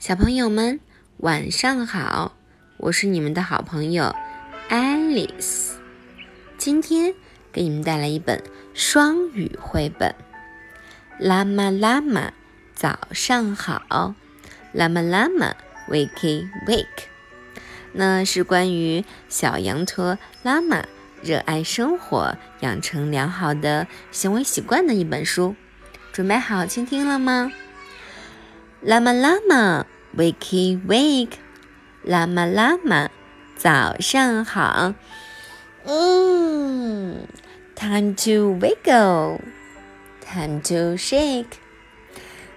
小朋友们，晚上好！我是你们的好朋友 Alice。今天给你们带来一本双语绘本。拉玛拉玛，早上好！拉玛拉玛，wake Wake。那是关于小羊驼拉玛热爱生活、养成良好的行为习惯的一本书。准备好倾听了吗？拉玛拉玛，Wakey Wake，拉玛拉玛，早上好。嗯，Time to wiggle，Time to shake，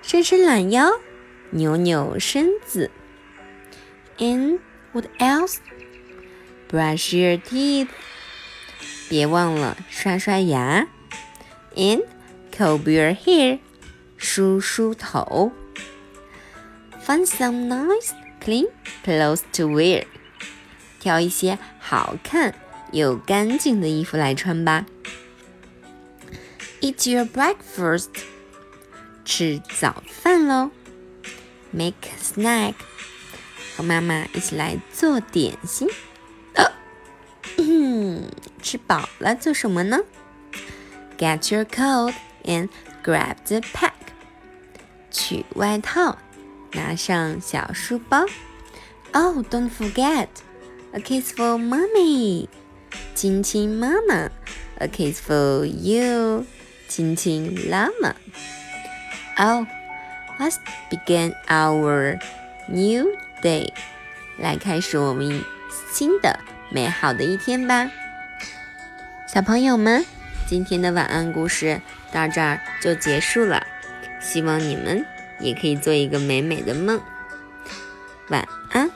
伸伸懒腰，扭扭身子。And what else？Brush your teeth，别忘了刷刷牙。And comb your hair，梳梳头。Find some nice, clean clothes to wear. 挑一些好看又干净的衣服来穿吧。Eat your breakfast. 吃早饭喽。Make a snack. 和妈妈一起来做点心。吃饱了做什么呢？Get your coat and grab the pack. 取外套。 拿上小书包。Oh, don't forget, a kiss for mommy，亲亲妈妈。A kiss for you，亲亲妈妈。Oh, let's begin our new day，来开始我们新的美好的一天吧。小朋友们，今天的晚安故事到这儿就结束了，希望你们。也可以做一个美美的梦，晚安。